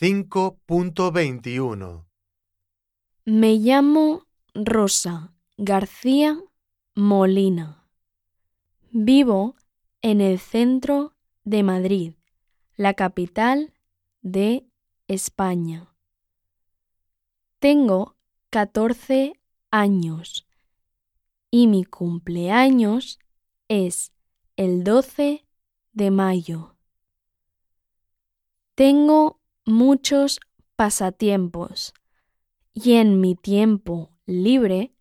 5.21 Me llamo Rosa García Molina. Vivo en el centro de Madrid, la capital de España. Tengo 14 años y mi cumpleaños es el 12 de mayo. Tengo muchos pasatiempos y en mi tiempo libre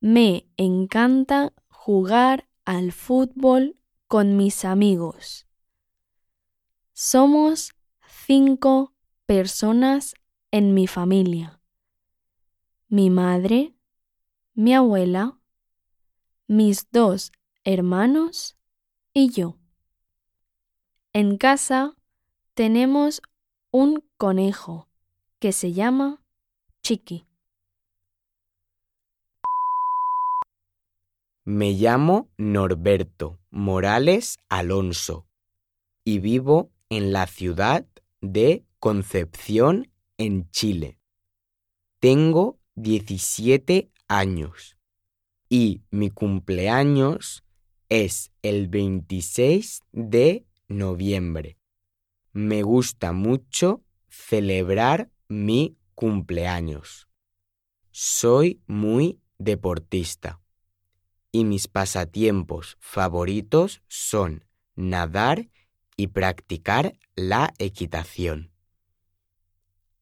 me encanta jugar al fútbol con mis amigos. Somos cinco personas en mi familia. Mi madre, mi abuela, mis dos hermanos y yo. En casa tenemos un conejo que se llama Chiqui. Me llamo Norberto Morales Alonso y vivo en la ciudad de Concepción, en Chile. Tengo 17 años y mi cumpleaños es el 26 de noviembre. Me gusta mucho celebrar mi cumpleaños. Soy muy deportista y mis pasatiempos favoritos son nadar y practicar la equitación.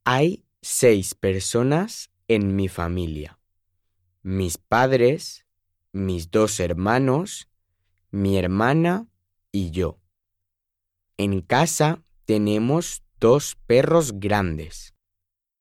Hay seis personas en mi familia. Mis padres, mis dos hermanos, mi hermana y yo. En casa tenemos dos perros grandes